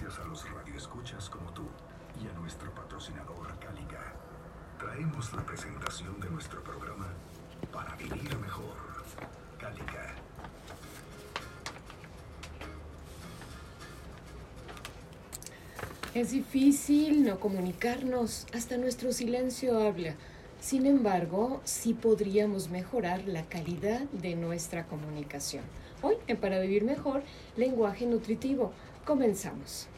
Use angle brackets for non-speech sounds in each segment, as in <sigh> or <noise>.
gracias a los radioescuchas como tú y a nuestro patrocinador Calica, traemos la presentación de nuestro programa Para Vivir Mejor. Calica. Es difícil no comunicarnos, hasta nuestro silencio habla. Sin embargo, sí podríamos mejorar la calidad de nuestra comunicación. Hoy, en Para Vivir Mejor, lenguaje nutritivo. Comenzamos.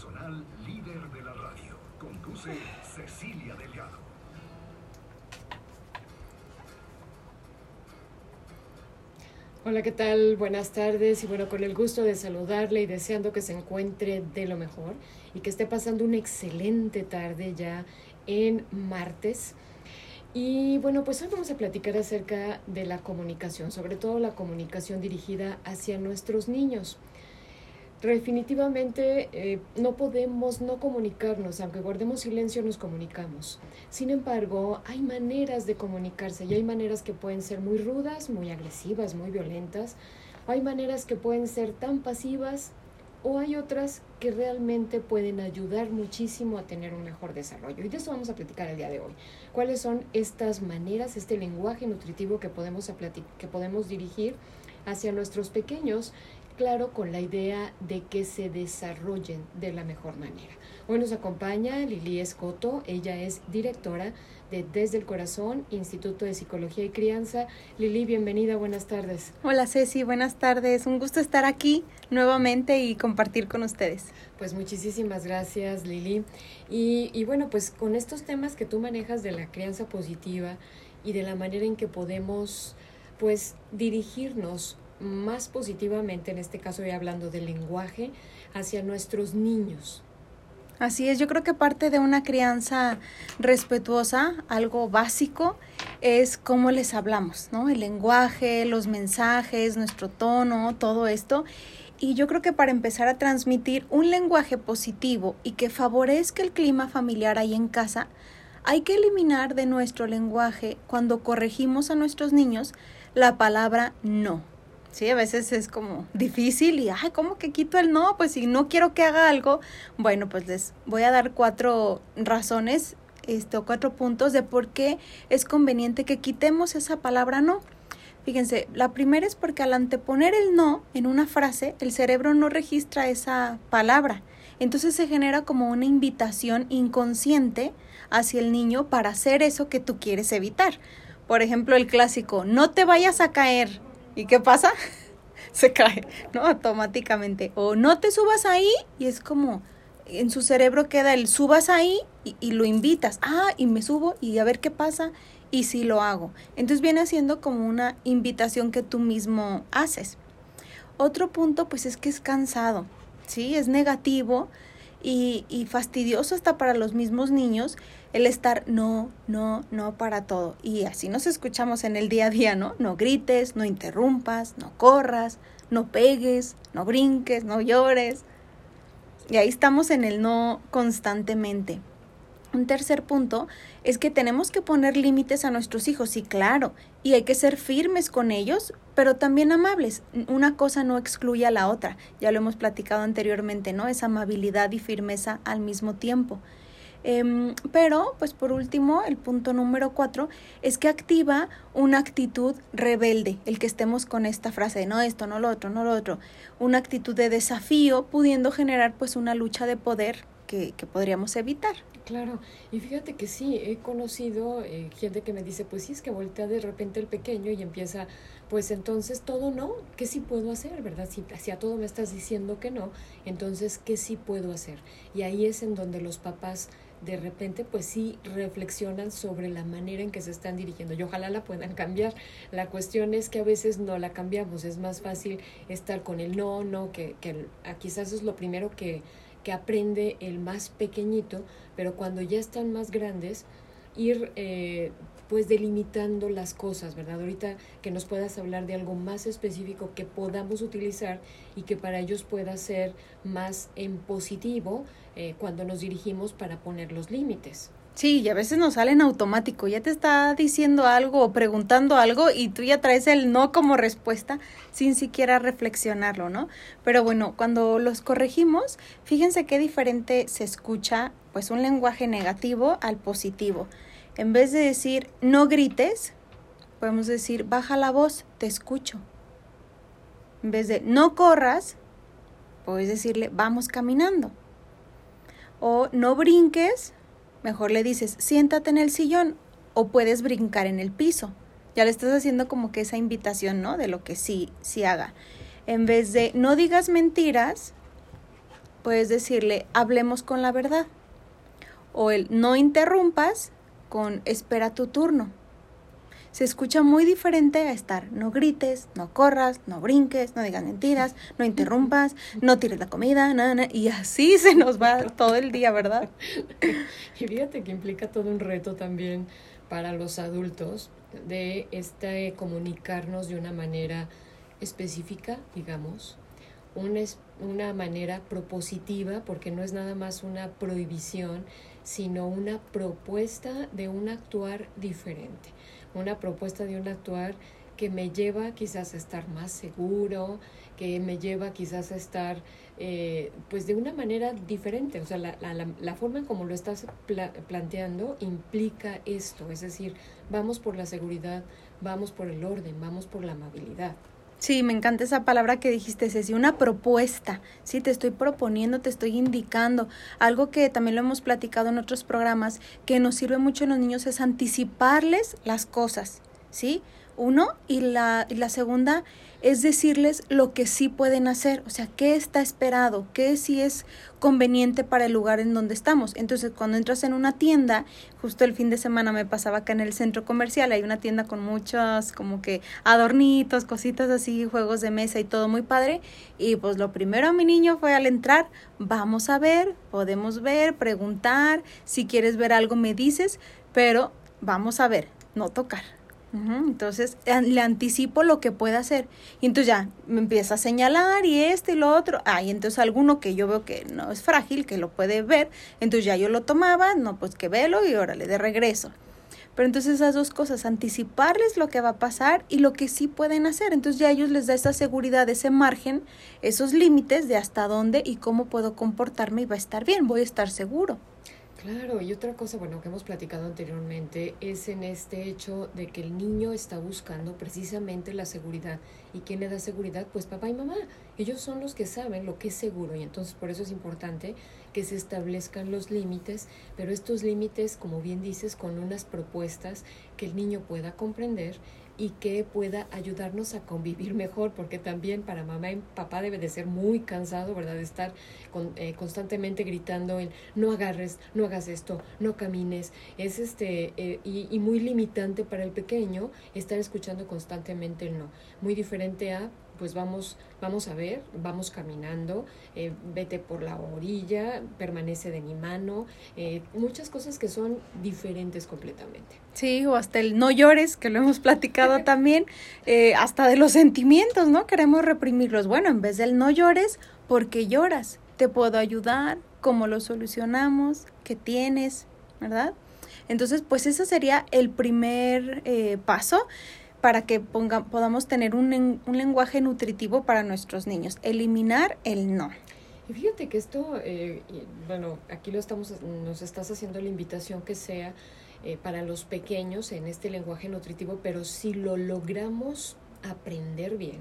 Personal líder de la radio. Conduce Cecilia Delgado. Hola, ¿qué tal? Buenas tardes y bueno, con el gusto de saludarle y deseando que se encuentre de lo mejor y que esté pasando una excelente tarde ya en martes. Y bueno, pues hoy vamos a platicar acerca de la comunicación, sobre todo la comunicación dirigida hacia nuestros niños. Definitivamente eh, no podemos no comunicarnos, aunque guardemos silencio nos comunicamos. Sin embargo, hay maneras de comunicarse y hay maneras que pueden ser muy rudas, muy agresivas, muy violentas. Hay maneras que pueden ser tan pasivas o hay otras que realmente pueden ayudar muchísimo a tener un mejor desarrollo. Y de eso vamos a platicar el día de hoy. ¿Cuáles son estas maneras, este lenguaje nutritivo que podemos, que podemos dirigir hacia nuestros pequeños claro, con la idea de que se desarrollen de la mejor manera. Hoy nos acompaña Lili Escoto, ella es directora de Desde el Corazón, Instituto de Psicología y Crianza. Lili, bienvenida, buenas tardes. Hola Ceci, buenas tardes. Un gusto estar aquí nuevamente y compartir con ustedes. Pues muchísimas gracias Lili. Y, y bueno, pues con estos temas que tú manejas de la crianza positiva y de la manera en que podemos pues dirigirnos más positivamente, en este caso ya hablando del lenguaje, hacia nuestros niños. Así es, yo creo que parte de una crianza respetuosa, algo básico, es cómo les hablamos, ¿no? El lenguaje, los mensajes, nuestro tono, todo esto. Y yo creo que para empezar a transmitir un lenguaje positivo y que favorezca el clima familiar ahí en casa, hay que eliminar de nuestro lenguaje, cuando corregimos a nuestros niños, la palabra no. Sí, a veces es como difícil y, ay, ¿cómo que quito el no? Pues si no quiero que haga algo, bueno, pues les voy a dar cuatro razones, este, o cuatro puntos de por qué es conveniente que quitemos esa palabra no. Fíjense, la primera es porque al anteponer el no en una frase, el cerebro no registra esa palabra. Entonces se genera como una invitación inconsciente hacia el niño para hacer eso que tú quieres evitar. Por ejemplo, el clásico, no te vayas a caer. ¿Y qué pasa? <laughs> Se cae, ¿no? Automáticamente. O no te subas ahí y es como en su cerebro queda el subas ahí y, lo invitas. Ah, y me subo y a ver qué pasa y si lo hago. Entonces viene siendo como una invitación que tú mismo haces. Otro punto pues es que es cansado, ¿sí? Es negativo y, y fastidioso hasta para los mismos niños el estar no, no, no para todo. Y así nos escuchamos en el día a día, ¿no? No grites, no interrumpas, no corras, no pegues, no brinques, no llores. Y ahí estamos en el no constantemente. Un tercer punto es que tenemos que poner límites a nuestros hijos, sí, claro, y hay que ser firmes con ellos, pero también amables. Una cosa no excluye a la otra, ya lo hemos platicado anteriormente, ¿no? Esa amabilidad y firmeza al mismo tiempo. Em, pero, pues por último, el punto número cuatro es que activa una actitud rebelde, el que estemos con esta frase de no esto, no lo otro, no lo otro, una actitud de desafío, pudiendo generar pues una lucha de poder que, que podríamos evitar. Claro, y fíjate que sí, he conocido eh, gente que me dice, pues sí, es que voltea de repente el pequeño y empieza, pues entonces todo no, ¿qué sí puedo hacer, verdad? Si, si a todo me estás diciendo que no, entonces, ¿qué sí puedo hacer? Y ahí es en donde los papás de repente pues sí reflexionan sobre la manera en que se están dirigiendo y ojalá la puedan <laughs> cambiar. La cuestión es que a veces no la cambiamos, es más fácil estar con el no, no, que, que ah, quizás es lo primero que, que aprende el más pequeñito, pero cuando ya están más grandes, ir eh, pues delimitando las cosas, ¿verdad? Ahorita que nos puedas hablar de algo más específico que podamos utilizar y que para ellos pueda ser más en positivo eh, cuando nos dirigimos para poner los límites. Sí, y a veces nos sale en automático, ya te está diciendo algo o preguntando algo y tú ya traes el no como respuesta sin siquiera reflexionarlo, ¿no? Pero bueno, cuando los corregimos, fíjense qué diferente se escucha pues un lenguaje negativo al positivo. En vez de decir no grites, podemos decir baja la voz, te escucho. En vez de no corras, puedes decirle vamos caminando. O no brinques, mejor le dices siéntate en el sillón o puedes brincar en el piso. Ya le estás haciendo como que esa invitación, ¿no? De lo que sí, sí haga. En vez de no digas mentiras, puedes decirle hablemos con la verdad. O el no interrumpas, con espera tu turno. Se escucha muy diferente a estar no grites, no corras, no brinques, no digas mentiras, no interrumpas, no tires la comida, nada, y así <laughs> se nos va todo el día, ¿verdad? <laughs> Y fíjate que implica todo un reto también para los adultos de este comunicarnos de una manera específica, digamos, una, una manera propositiva, porque no es nada más una prohibición, sino una propuesta de un actuar diferente, una propuesta de un actuar que me lleva quizás a estar más seguro, que me lleva quizás a estar eh, pues de una manera diferente. O sea, la, la, la forma en como lo estás pla planteando implica esto, es decir, vamos por la seguridad, vamos por el orden, vamos por la amabilidad. Sí, me encanta esa palabra que dijiste, Ceci, una propuesta. Sí, te estoy proponiendo, te estoy indicando. Algo que también lo hemos platicado en otros programas, que nos sirve mucho en los niños es anticiparles las cosas, ¿sí? Uno, y la, y la segunda es decirles lo que sí pueden hacer, o sea, qué está esperado, qué sí es conveniente para el lugar en donde estamos. Entonces, cuando entras en una tienda, justo el fin de semana me pasaba acá en el centro comercial, hay una tienda con muchos como que adornitos, cositas así, juegos de mesa y todo muy padre. Y pues lo primero a mi niño fue al entrar, vamos a ver, podemos ver, preguntar, si quieres ver algo me dices, pero vamos a ver, no tocar. Entonces le anticipo lo que puede hacer. Y entonces ya me empieza a señalar y este y lo otro. Ah, y entonces alguno que yo veo que no es frágil, que lo puede ver. Entonces ya yo lo tomaba, no, pues que velo y órale, de regreso. Pero entonces esas dos cosas, anticiparles lo que va a pasar y lo que sí pueden hacer. Entonces ya ellos les da esa seguridad, ese margen, esos límites de hasta dónde y cómo puedo comportarme y va a estar bien, voy a estar seguro. Claro, y otra cosa, bueno, que hemos platicado anteriormente, es en este hecho de que el niño está buscando precisamente la seguridad. ¿Y quién le da seguridad? Pues papá y mamá. Ellos son los que saben lo que es seguro y entonces por eso es importante que se establezcan los límites, pero estos límites, como bien dices, con unas propuestas que el niño pueda comprender y que pueda ayudarnos a convivir mejor, porque también para mamá y papá debe de ser muy cansado, ¿verdad? De estar con, eh, constantemente gritando el no agarres, no hagas esto, no camines. Es este, eh, y, y muy limitante para el pequeño estar escuchando constantemente el no. Muy diferente a pues vamos, vamos a ver, vamos caminando, eh, vete por la orilla, permanece de mi mano, eh, muchas cosas que son diferentes completamente. Sí, o hasta el no llores, que lo hemos platicado <laughs> también, eh, hasta de los sentimientos, ¿no? Queremos reprimirlos. Bueno, en vez del no llores, ¿por qué lloras? Te puedo ayudar, cómo lo solucionamos, qué tienes, ¿verdad? Entonces, pues ese sería el primer eh, paso para que ponga, podamos tener un, un, lenguaje nutritivo para nuestros niños. Eliminar el no. Y fíjate que esto, eh, bueno, aquí lo estamos, nos estás haciendo la invitación que sea eh, para los pequeños en este lenguaje nutritivo, pero si lo logramos aprender bien,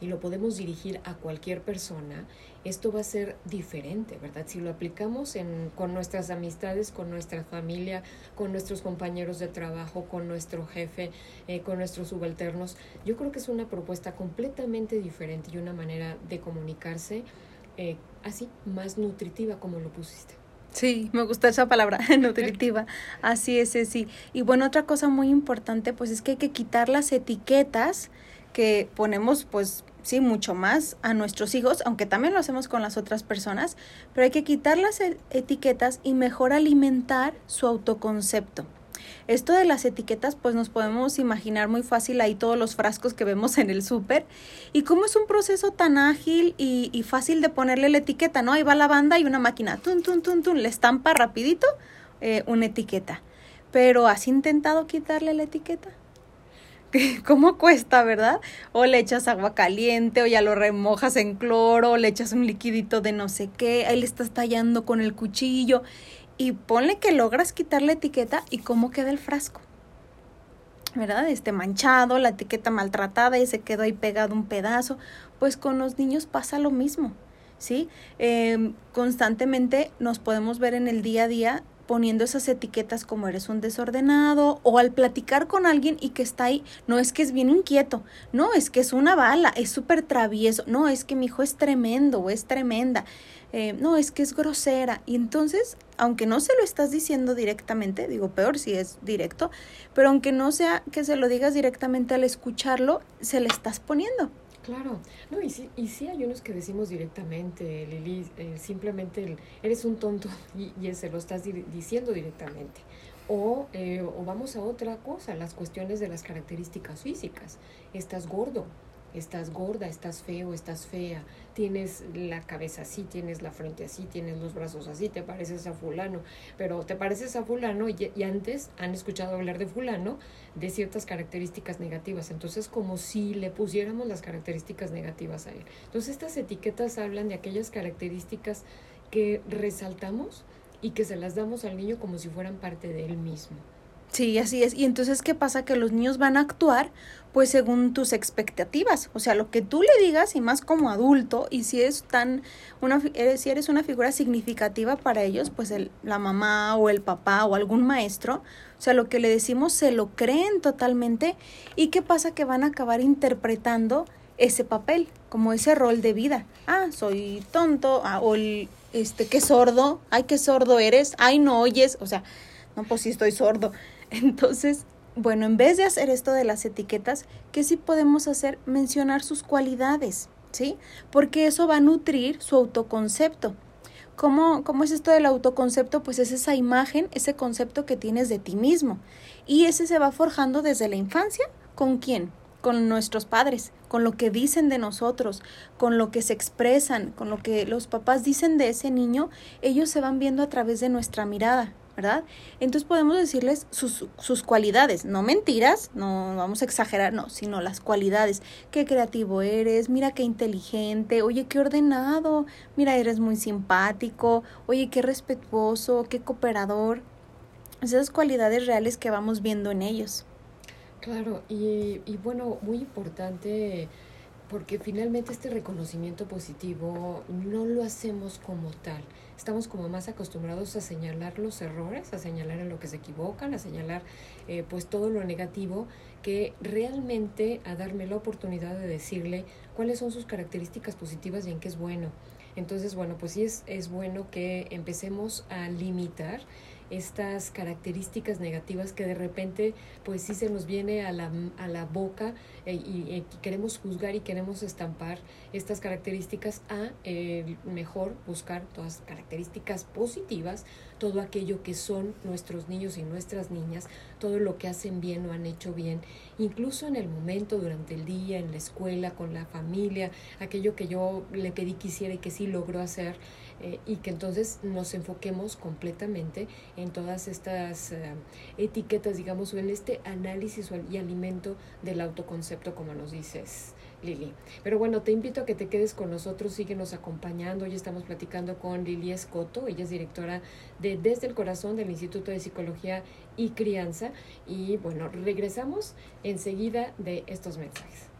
y lo podemos dirigir a cualquier persona, esto va a ser diferente, ¿verdad? Si lo aplicamos en, con nuestras amistades, con nuestra familia, con nuestros compañeros de trabajo, con nuestro jefe, eh, con nuestros subalternos, yo creo que es una propuesta completamente diferente y una manera de comunicarse eh, así, más nutritiva como lo pusiste. Sí, me gusta esa palabra, <laughs> nutritiva. Así es, sí. Y bueno, otra cosa muy importante, pues es que hay que quitar las etiquetas que ponemos, pues sí, mucho más a nuestros hijos, aunque también lo hacemos con las otras personas, pero hay que quitar las etiquetas y mejor alimentar su autoconcepto. Esto de las etiquetas, pues nos podemos imaginar muy fácil ahí todos los frascos que vemos en el súper. Y cómo es un proceso tan ágil y, y, fácil de ponerle la etiqueta, ¿no? Ahí va la banda y una máquina, tun, tun, tun, tun, le estampa rapidito eh, una etiqueta. Pero ¿has intentado quitarle la etiqueta? <laughs> ¿Cómo cuesta, verdad? O le echas agua caliente, o ya lo remojas en cloro, o le echas un liquidito de no sé qué, ahí le estás tallando con el cuchillo y ponle que logras quitar la etiqueta y cómo queda el frasco. ¿Verdad? Este manchado, la etiqueta maltratada y se quedó ahí pegado un pedazo. Pues con los niños pasa lo mismo, ¿sí? Eh, constantemente nos podemos ver en el día a día poniendo esas etiquetas como eres un desordenado o al platicar con alguien y que está ahí, no es que es bien inquieto, no, es que es una bala, es súper travieso, no, es que mi hijo es tremendo o es tremenda, eh, no, es que es grosera. Y entonces, aunque no se lo estás diciendo directamente, digo peor si es directo, pero aunque no sea que se lo digas directamente al escucharlo, se le estás poniendo. Claro, no, y sí, y sí hay unos que decimos directamente, Lili, eh, simplemente el, eres un tonto <laughs> y, y, se lo estás di diciendo directamente. O, eh, o vamos a otra cosa, las cuestiones de las características físicas. Estás gordo, estás gorda, estás feo, estás fea, tienes la cabeza así, tienes la frente así, tienes los brazos así, te pareces a fulano, pero te pareces a fulano y, antes han escuchado hablar de fulano de ciertas características negativas, entonces como si le pusiéramos las características negativas a él. Entonces estas etiquetas hablan de aquellas características que resaltamos y que se las damos al niño como si fueran parte de él mismo. Sí, así es. Y entonces, ¿qué pasa? Que los niños van a actuar pues según tus expectativas, o sea, lo que tú le digas y más como adulto, y si eres tan una si eres una figura significativa para ellos, pues el, la mamá o el papá o algún maestro, o sea, lo que le decimos se lo creen totalmente y qué pasa que van a acabar interpretando ese papel, como ese rol de vida. Ah, soy tonto, ah, o el, este, qué sordo, ay, qué sordo eres, ay, no oyes, o sea, no, pues sí estoy sordo. <laughs> Entonces, bueno, en vez de hacer esto de las etiquetas, ¿qué sí podemos hacer? Mencionar sus cualidades, ¿sí? Porque eso va a nutrir su autoconcepto. ¿Cómo, ¿Cómo es esto del autoconcepto? Pues es esa imagen, ese concepto que tienes de ti mismo. Y ese se va forjando desde la infancia. ¿Con quién? Con nuestros padres, con lo que dicen de nosotros, con lo que se expresan, con lo que los papás dicen de ese niño, ellos se van viendo a través de nuestra mirada, ¿verdad? Entonces podemos decirles sus, sus cualidades, no mentiras, no vamos a exagerar, no, sino las cualidades. Qué creativo eres, mira qué inteligente, oye, qué ordenado, mira, eres muy simpático, oye, qué respetuoso, qué cooperador. Esas cualidades reales que vamos viendo en ellos. Claro, y, y bueno, muy importante porque finalmente este reconocimiento positivo no lo hacemos como tal. Estamos como más acostumbrados a señalar los errores, a señalar en lo que se equivocan, a señalar eh, pues todo lo negativo, que realmente a darme la oportunidad de decirle cuáles son sus características positivas y en qué es bueno. Entonces, bueno, pues sí es, es bueno que empecemos a limitar estas características negativas que de repente pues sí se nos viene a la, a la boca eh, y, y, queremos juzgar y queremos estampar estas características a eh, mejor buscar todas características positivas, todo aquello que son nuestros niños y nuestras niñas, todo lo que hacen bien o han hecho bien, incluso en el momento, durante el día, en la escuela, con la familia, aquello que yo le pedí que hiciera y que sí logró hacer eh, y que entonces nos enfoquemos completamente en todas estas uh, etiquetas, digamos, o en este análisis y alimento del autoconcepto, como nos dices. Lili. Pero bueno, te invito a que te quedes con nosotros, síguenos acompañando. Hoy estamos platicando con Lili Escoto, ella es directora de Desde el Corazón del Instituto de Psicología y Crianza. Y bueno, regresamos enseguida de estos mensajes.